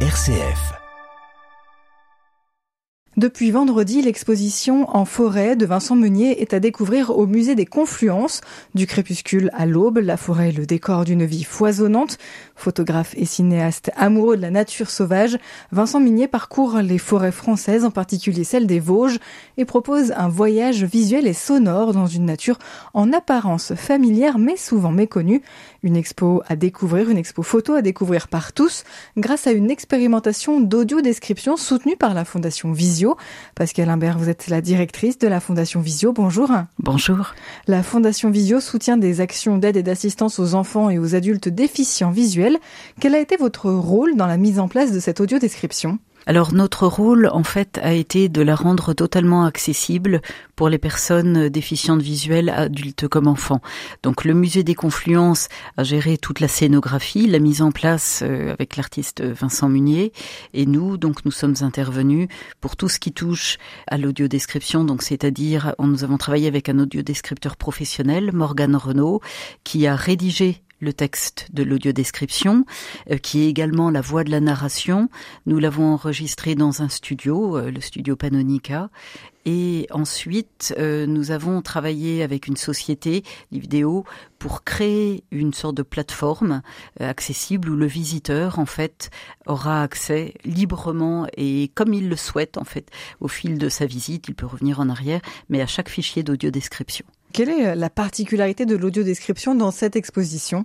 RCF. Depuis vendredi, l'exposition En forêt de Vincent Meunier est à découvrir au musée des Confluences. Du crépuscule à l'aube, la forêt est le décor d'une vie foisonnante. Photographe et cinéaste amoureux de la nature sauvage, Vincent Meunier parcourt les forêts françaises, en particulier celle des Vosges, et propose un voyage visuel et sonore dans une nature en apparence familière mais souvent méconnue. Une expo à découvrir, une expo photo à découvrir par tous, grâce à une expérimentation d'audio-description soutenue par la Fondation Visio Pascal Imbert, vous êtes la directrice de la Fondation Visio. Bonjour. Bonjour. La Fondation Visio soutient des actions d'aide et d'assistance aux enfants et aux adultes déficients visuels. Quel a été votre rôle dans la mise en place de cette audio description alors notre rôle, en fait, a été de la rendre totalement accessible pour les personnes déficientes visuelles, adultes comme enfants. Donc le musée des Confluences a géré toute la scénographie, la mise en place euh, avec l'artiste Vincent Munier, et nous, donc, nous sommes intervenus pour tout ce qui touche à l'audiodescription. Donc, c'est-à-dire, nous avons travaillé avec un audiodescripteur professionnel, Morgane Renault, qui a rédigé le texte de l'audiodescription, euh, qui est également la voix de la narration. Nous l'avons enregistré dans un studio, euh, le studio Panonica, et ensuite, euh, nous avons travaillé avec une société, Lividéo, pour créer une sorte de plateforme accessible où le visiteur, en fait, aura accès librement et comme il le souhaite, en fait, au fil de sa visite, il peut revenir en arrière, mais à chaque fichier d'audiodescription. Quelle est euh, la particularité de l'audiodescription dans cette exposition?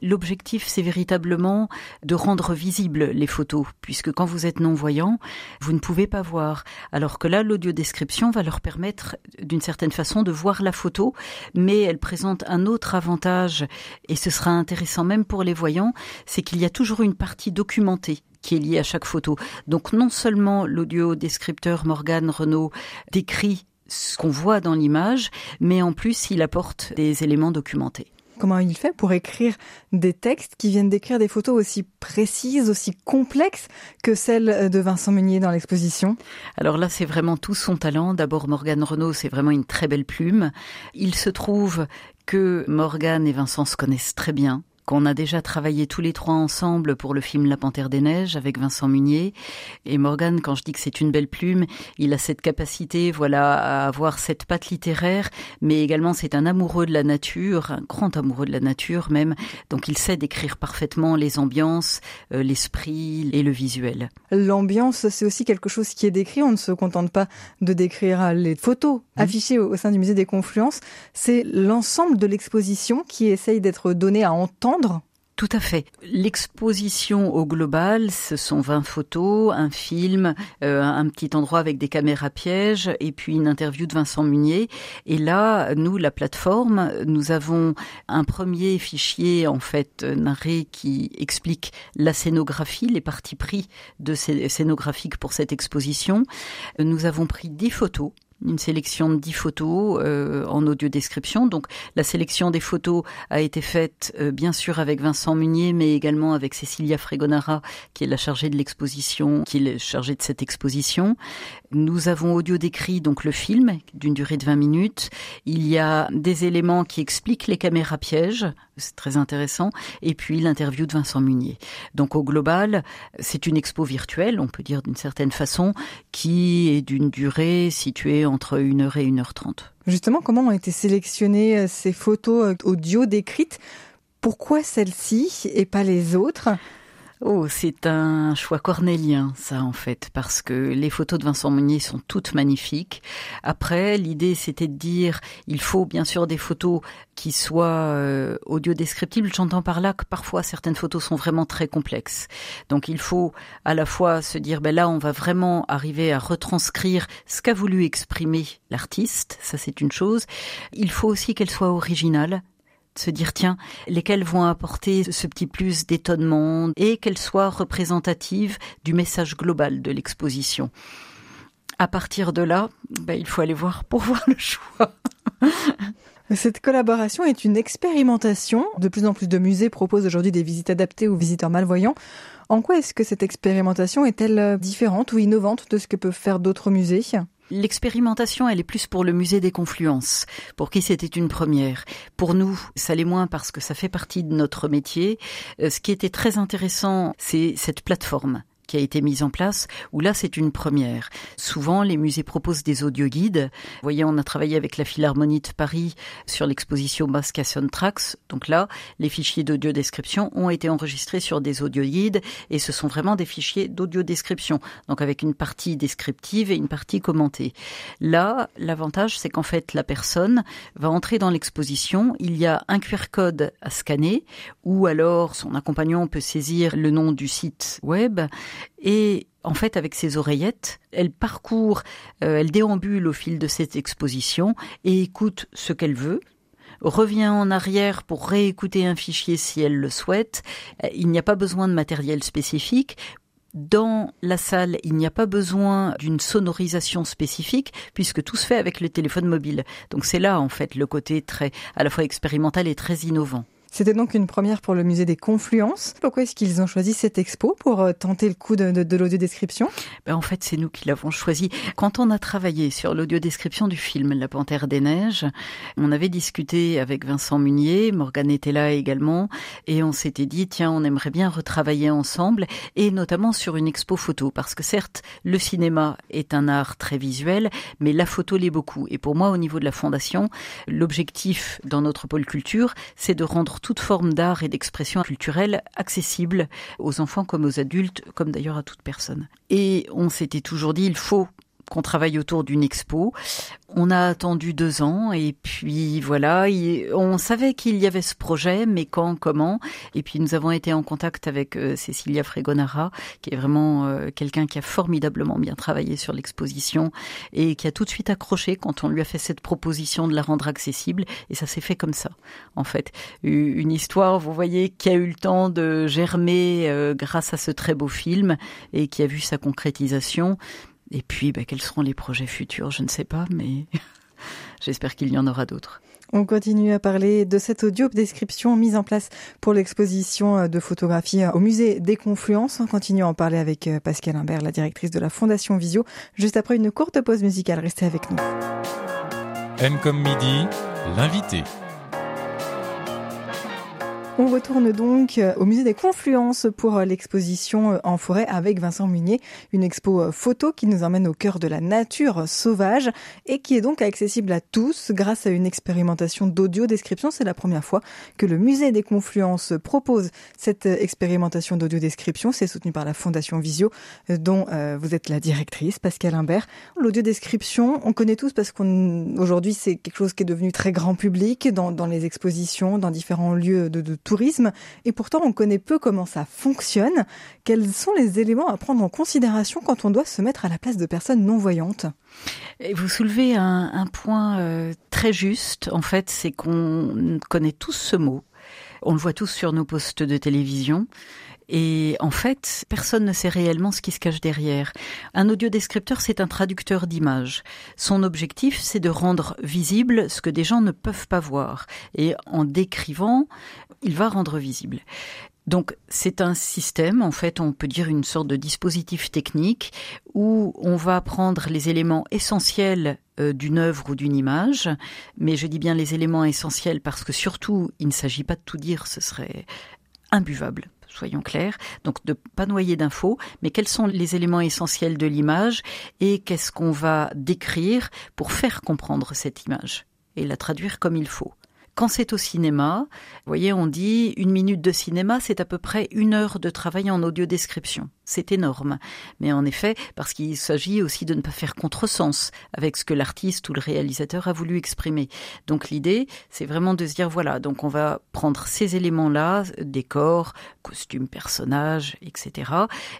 L'objectif, c'est véritablement de rendre visibles les photos, puisque quand vous êtes non-voyant, vous ne pouvez pas voir. Alors que là, l'audiodescription va leur permettre, d'une certaine façon, de voir la photo, mais elle présente un autre avantage, et ce sera intéressant même pour les voyants, c'est qu'il y a toujours une partie documentée qui est liée à chaque photo. Donc non seulement l'audiodescripteur Morgane Renault décrit ce qu'on voit dans l'image, mais en plus il apporte des éléments documentés. Comment il fait pour écrire des textes qui viennent décrire des photos aussi précises, aussi complexes que celles de Vincent Meunier dans l'exposition? Alors là, c'est vraiment tout son talent. D'abord, Morgane Renault, c'est vraiment une très belle plume. Il se trouve que Morgane et Vincent se connaissent très bien qu'on a déjà travaillé tous les trois ensemble pour le film La Panthère des Neiges avec Vincent Munier. Et Morgan, quand je dis que c'est une belle plume, il a cette capacité, voilà, à avoir cette patte littéraire, mais également c'est un amoureux de la nature, un grand amoureux de la nature même. Donc il sait décrire parfaitement les ambiances, euh, l'esprit et le visuel. L'ambiance, c'est aussi quelque chose qui est décrit. On ne se contente pas de décrire les photos mmh. affichées au sein du musée des Confluences. C'est l'ensemble de l'exposition qui essaye d'être donné à entendre tout à fait. L'exposition au global, ce sont 20 photos, un film, euh, un petit endroit avec des caméras pièges et puis une interview de Vincent Munier. Et là, nous, la plateforme, nous avons un premier fichier en fait narré qui explique la scénographie, les parties pris de scénographiques pour cette exposition. Nous avons pris 10 photos une sélection de 10 photos euh, en audio description. Donc la sélection des photos a été faite euh, bien sûr avec Vincent Munier, mais également avec Cecilia Fregonara, qui est la chargée de l'exposition, qui est chargée de cette exposition. Nous avons audio décrit donc le film d'une durée de 20 minutes. Il y a des éléments qui expliquent les caméras pièges, c'est très intéressant, et puis l'interview de Vincent Munier. Donc au global, c'est une expo virtuelle, on peut dire d'une certaine façon, qui est d'une durée située entre 1 heure et 1 heure 30. Justement, comment ont été sélectionnées euh, ces photos euh, audio décrites? Pourquoi celles-ci et pas les autres? Oh, c'est un choix cornélien, ça, en fait, parce que les photos de Vincent Meunier sont toutes magnifiques. Après, l'idée, c'était de dire, il faut bien sûr des photos qui soient euh, audio-descriptibles. J'entends par là que parfois certaines photos sont vraiment très complexes. Donc, il faut à la fois se dire, ben là, on va vraiment arriver à retranscrire ce qu'a voulu exprimer l'artiste. Ça, c'est une chose. Il faut aussi qu'elle soit originale se dire tiens, lesquelles vont apporter ce petit plus d'étonnement et qu'elles soient représentatives du message global de l'exposition. À partir de là, ben, il faut aller voir pour voir le choix. Cette collaboration est une expérimentation. De plus en plus de musées proposent aujourd'hui des visites adaptées aux visiteurs malvoyants. En quoi est-ce que cette expérimentation est-elle différente ou innovante de ce que peuvent faire d'autres musées? L'expérimentation, elle est plus pour le musée des confluences, pour qui c'était une première? Pour nous, ça l'est moins parce que ça fait partie de notre métier. Euh, ce qui était très intéressant, c'est cette plateforme qui a été mise en place, où là c'est une première. Souvent les musées proposent des audioguides. Vous voyez, on a travaillé avec la Philharmonie de Paris sur l'exposition Bascation Tracks. Donc là, les fichiers d'audio-description ont été enregistrés sur des audioguides et ce sont vraiment des fichiers d'audio-description. Donc avec une partie descriptive et une partie commentée. Là, l'avantage c'est qu'en fait la personne va entrer dans l'exposition, il y a un QR code à scanner ou alors son accompagnant peut saisir le nom du site web et en fait, avec ses oreillettes, elle parcourt, euh, elle déambule au fil de cette exposition et écoute ce qu'elle veut, revient en arrière pour réécouter un fichier si elle le souhaite. Euh, il n'y a pas besoin de matériel spécifique. Dans la salle, il n'y a pas besoin d'une sonorisation spécifique puisque tout se fait avec le téléphone mobile. Donc c'est là en fait le côté très à la fois expérimental et très innovant. C'était donc une première pour le musée des Confluences. Pourquoi est-ce qu'ils ont choisi cette expo pour euh, tenter le coup de, de, de l'audiodescription? Ben En fait, c'est nous qui l'avons choisi. Quand on a travaillé sur l'audiodescription du film La Panthère des Neiges, on avait discuté avec Vincent Munier, Morgane était là également, et on s'était dit, tiens, on aimerait bien retravailler ensemble, et notamment sur une expo photo, parce que certes, le cinéma est un art très visuel, mais la photo l'est beaucoup. Et pour moi, au niveau de la fondation, l'objectif dans notre pôle culture, c'est de rendre toute forme d'art et d'expression culturelle accessible aux enfants comme aux adultes, comme d'ailleurs à toute personne. Et on s'était toujours dit, il faut qu'on travaille autour d'une expo. On a attendu deux ans et puis voilà, on savait qu'il y avait ce projet, mais quand, comment. Et puis nous avons été en contact avec euh, Cecilia Fregonara, qui est vraiment euh, quelqu'un qui a formidablement bien travaillé sur l'exposition et qui a tout de suite accroché quand on lui a fait cette proposition de la rendre accessible. Et ça s'est fait comme ça, en fait. Une histoire, vous voyez, qui a eu le temps de germer euh, grâce à ce très beau film et qui a vu sa concrétisation. Et puis, bah, quels seront les projets futurs Je ne sais pas, mais j'espère qu'il y en aura d'autres. On continue à parler de cette audio description mise en place pour l'exposition de photographie au musée des Confluences. On continue à en parler avec euh, Pascal Imbert, la directrice de la Fondation Visio, juste après une courte pause musicale. Restez avec nous. M comme midi, l'invité. On retourne donc euh, au musée des Confluences pour euh, l'exposition euh, en forêt avec Vincent Munier, une expo photo qui nous emmène au cœur de la nature sauvage et qui est donc accessible à tous grâce à une expérimentation d'audio description. C'est la première fois que le musée des Confluences propose cette expérimentation d'audio description. C'est soutenu par la Fondation Visio dont vous êtes la directrice, Pascal Imbert. L'audio description, on connaît tous parce qu'aujourd'hui c'est quelque chose qui est devenu très grand public dans, dans les expositions, dans différents lieux de, de tourisme et pourtant on connaît peu comment ça fonctionne. Quels sont les éléments à prendre en considération quand on doit se mettre à la place de personnes non-voyantes? Vous soulevez un, point euh, très juste, en fait, c'est qu'on connaît tous ce mot. On le voit tous sur nos postes de télévision. Et en fait, personne ne sait réellement ce qui se cache derrière. Un audiodescripteur, c'est un traducteur d'images. Son objectif, c'est de rendre visible ce que des gens ne peuvent pas voir. Et en décrivant, il va rendre visible. Donc c'est un système, en fait, on peut dire une sorte de dispositif technique où on va prendre les éléments essentiels euh, d'une œuvre ou d'une image, mais je dis bien les éléments essentiels parce que surtout, il ne s'agit pas de tout dire, ce serait imbuvable soyons clairs, donc de pas noyer d'infos, mais quels sont les éléments essentiels de l'image et qu'est-ce qu'on va décrire pour faire comprendre cette image et la traduire comme il faut. Quand c'est au cinéma, vous voyez, on dit une minute de cinéma, c'est à peu près une heure de travail en audio description c'est énorme. Mais en effet, parce qu'il s'agit aussi de ne pas faire contresens avec ce que l'artiste ou le réalisateur a voulu exprimer. Donc l'idée, c'est vraiment de se dire, voilà, donc on va prendre ces éléments-là, décor, costume, personnage, etc.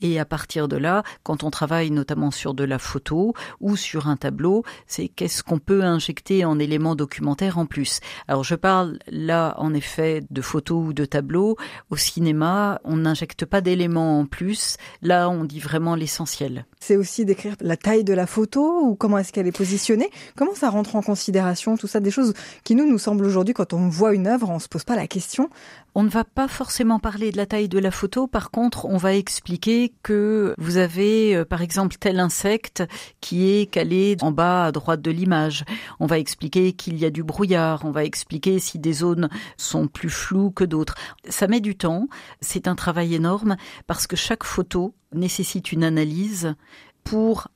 Et à partir de là, quand on travaille notamment sur de la photo ou sur un tableau, c'est qu'est-ce qu'on peut injecter en éléments documentaires en plus. Alors je parle là, en effet, de photos ou de tableaux. Au cinéma, on n'injecte pas d'éléments en plus Là, on dit vraiment l'essentiel. C'est aussi d'écrire la taille de la photo ou comment est-ce qu'elle est positionnée. Comment ça rentre en considération tout ça, des choses qui nous nous semblent aujourd'hui quand on voit une œuvre, on se pose pas la question. On ne va pas forcément parler de la taille de la photo, par contre, on va expliquer que vous avez, euh, par exemple, tel insecte qui est calé en bas à droite de l'image. On va expliquer qu'il y a du brouillard, on va expliquer si des zones sont plus floues que d'autres. Ça met du temps, c'est un travail énorme parce que chaque photo nécessite une analyse pour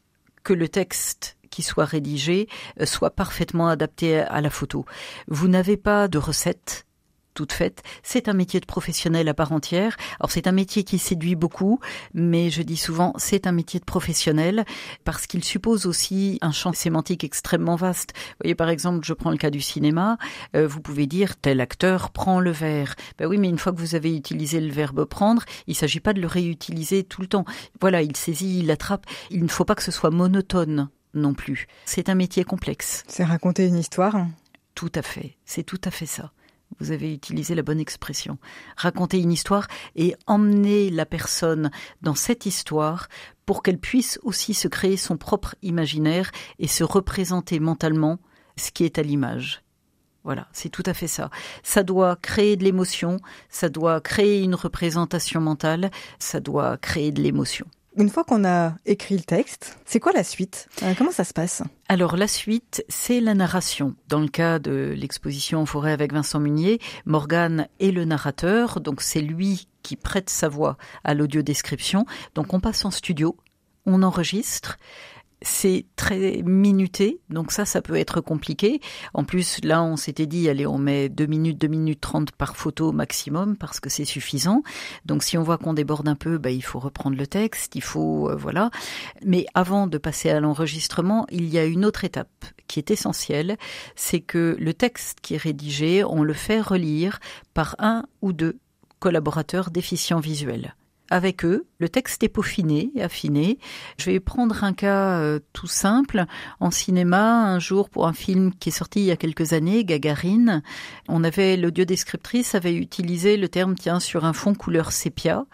que le texte qui soit rédigé euh, soit parfaitement adapté à la photo. Vous n'avez pas de recette toute faite. C'est un métier de professionnel à part entière. Alors c'est un métier qui séduit beaucoup, mais je dis souvent c'est un métier de professionnel parce qu'il suppose aussi un champ sémantique extrêmement vaste. Vous voyez par exemple, je prends le cas du cinéma, euh, vous pouvez dire tel acteur prend le verre. Ben oui, mais une fois que vous avez utilisé le verbe prendre, il s'agit pas de le réutiliser tout le temps. Voilà, il saisit, il attrape. Il ne faut pas que ce soit monotone non plus. C'est un métier complexe. C'est raconter une histoire Tout à fait, c'est tout à fait ça. Vous avez utilisé la bonne expression. Raconter une histoire et emmener la personne dans cette histoire pour qu'elle puisse aussi se créer son propre imaginaire et se représenter mentalement ce qui est à l'image. Voilà, c'est tout à fait ça. Ça doit créer de l'émotion, ça doit créer une représentation mentale, ça doit créer de l'émotion. Une fois qu'on a écrit le texte, c'est quoi la suite? Euh, Comment ça se passe? Alors la suite, c'est la narration. Dans le cas de l'exposition en forêt avec Vincent Munier, Morgane est le narrateur, donc c'est lui qui prête sa voix à l'audio-description. Donc on passe en studio, on enregistre c'est très minuté, donc ça, ça peut être compliqué. En plus, là, on s'était dit, allez, on met 2 minutes, 2 minutes 30 par photo maximum, parce que c'est suffisant. Donc si on voit qu'on déborde un peu, bah, il faut reprendre le texte, il faut, euh, voilà. Mais avant de passer à l'enregistrement, il y a une autre étape qui est essentielle, c'est que le texte qui est rédigé, on le fait relire par un ou deux collaborateurs déficients visuels avec eux. Le texte est peaufiné, affiné. Je vais prendre un cas euh, tout simple. En cinéma, un jour, pour un film qui est sorti il y a quelques années, Gagarine, on avait, l'audiodescriptrice avait utilisé le terme, tiens, sur un fond couleur sépia.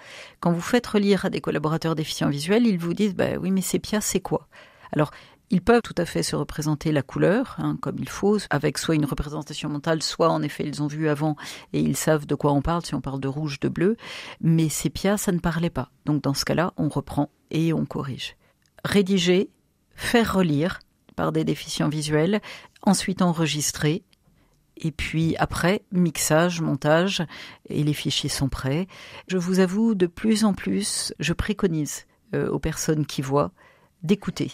Quand vous faites relire à des collaborateurs déficients visuels, ils vous disent, bah oui, mais sépia, c'est quoi? Alors, ils peuvent tout à fait se représenter la couleur, hein, comme il faut, avec soit une représentation mentale, soit en effet ils ont vu avant et ils savent de quoi on parle, si on parle de rouge, de bleu. Mais sépia, ça ne parlait pas. Donc dans ce cas-là, on reprend et on corrige. Rédiger, faire relire par des déficients visuels, ensuite enregistrer, et puis après, mixage, montage, et les fichiers sont prêts. Je vous avoue, de plus en plus, je préconise euh, aux personnes qui voient d'écouter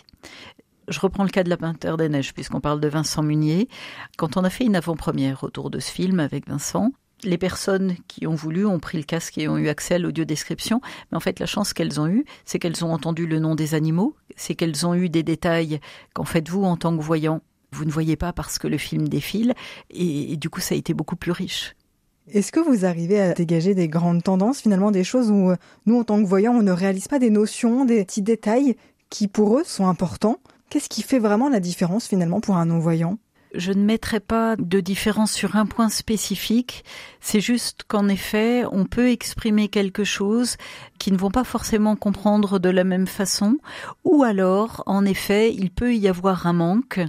je reprends le cas de La Peinture des Neiges, puisqu'on parle de Vincent Munier. Quand on a fait une avant-première autour de ce film avec Vincent, les personnes qui ont voulu ont pris le casque et ont eu accès à l'audio-description. Mais en fait, la chance qu'elles ont eue, c'est qu'elles ont entendu le nom des animaux, c'est qu'elles ont eu des détails qu'en fait, vous, en tant que voyant, vous ne voyez pas parce que le film défile. Et, et du coup, ça a été beaucoup plus riche. Est-ce que vous arrivez à dégager des grandes tendances, finalement, des choses où nous, en tant que voyants, on ne réalise pas des notions, des petits détails qui, pour eux, sont importants Qu'est-ce qui fait vraiment la différence finalement pour un non-voyant? Je ne mettrai pas de différence sur un point spécifique. C'est juste qu'en effet, on peut exprimer quelque chose qui ne vont pas forcément comprendre de la même façon. Ou alors, en effet, il peut y avoir un manque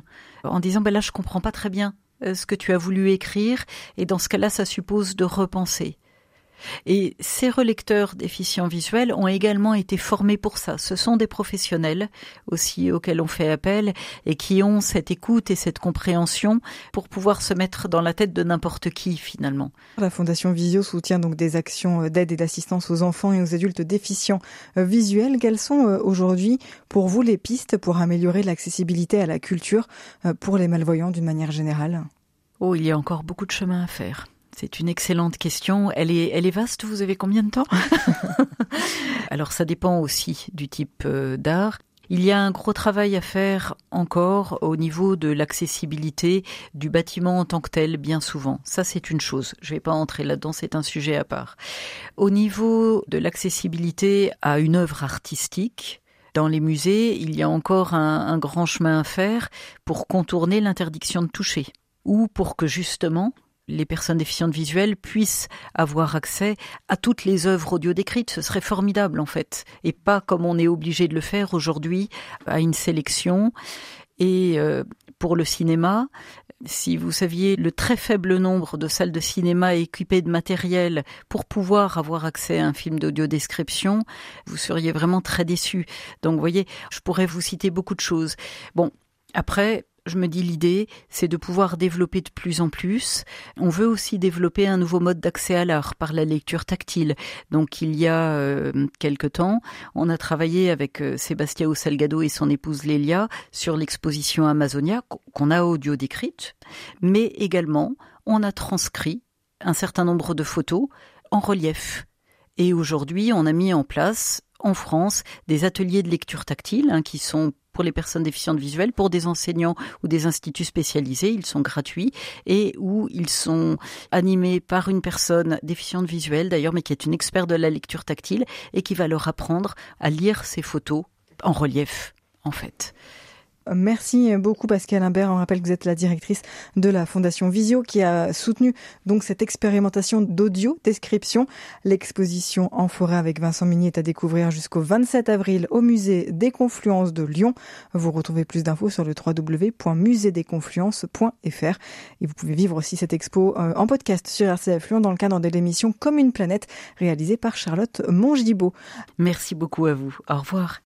en disant, ben là, je comprends pas très bien euh, ce que tu as voulu écrire. Et dans ce cas-là, ça suppose de repenser. Et ces relecteurs déficients visuels ont également été formés pour ça. Ce sont des professionnels aussi auxquels on fait appel et qui ont cette écoute et cette compréhension pour pouvoir se mettre dans la tête de n'importe qui finalement. La Fondation Visio soutient donc des actions d'aide et d'assistance aux enfants et aux adultes déficients visuels. Quelles sont euh, aujourd'hui pour vous les pistes pour améliorer l'accessibilité à la culture euh, pour les malvoyants d'une manière générale? Oh, il y a encore beaucoup de chemin à faire. C'est une excellente question. Elle est, elle est vaste. Vous avez combien de temps? Alors, ça dépend aussi du type euh, d'art. Il y a un gros travail à faire encore au niveau de l'accessibilité du bâtiment en tant que tel, bien souvent. Ça, c'est une chose. Je ne vais pas entrer là-dedans, c'est un sujet à part. Au niveau de l'accessibilité à une œuvre artistique, dans les musées, il y a encore un, un grand chemin à faire pour contourner l'interdiction de toucher ou pour que justement les personnes déficientes visuelles puissent avoir accès à toutes les œuvres audio décrites. Ce serait formidable en fait, et pas comme on est obligé de le faire aujourd'hui à une sélection. Et euh, pour le cinéma. Si vous saviez le très faible nombre de salles de cinéma équipées de matériel pour pouvoir avoir accès à un film d'audio-description, vous seriez vraiment très déçu. Donc, vous voyez, je pourrais vous citer beaucoup de choses. Bon, après, je me dis l'idée, c'est de pouvoir développer de plus en plus. On veut aussi développer un nouveau mode d'accès à l'art par la lecture tactile. Donc il y a euh, quelque temps, on a travaillé avec euh, Sébastien Salgado et son épouse Lélia sur l'exposition Amazonia qu'on a audio décrite, mais également on a transcrit un certain nombre de photos en relief. Et aujourd'hui, on a mis en place en France des ateliers de lecture tactile hein, qui sont pour les personnes déficientes visuelles, pour des enseignants ou des instituts spécialisés. Ils sont gratuits et où ils sont animés par une personne déficiente visuelle d'ailleurs, mais qui est une experte de la lecture tactile et qui va leur apprendre à lire ces photos en relief, en fait. Merci beaucoup Pascal Imbert. On rappelle que vous êtes la directrice de la Fondation Visio qui a soutenu donc cette expérimentation d'audio description. L'exposition en forêt avec Vincent Minier est à découvrir jusqu'au 27 avril au musée des Confluences de Lyon. Vous retrouvez plus d'infos sur le www.musédesconfluences.fr et vous pouvez vivre aussi cette expo euh, en podcast sur RCF Lyon dans le cadre de l'émission Comme une planète réalisée par Charlotte Mongibaud. Merci beaucoup à vous. Au revoir.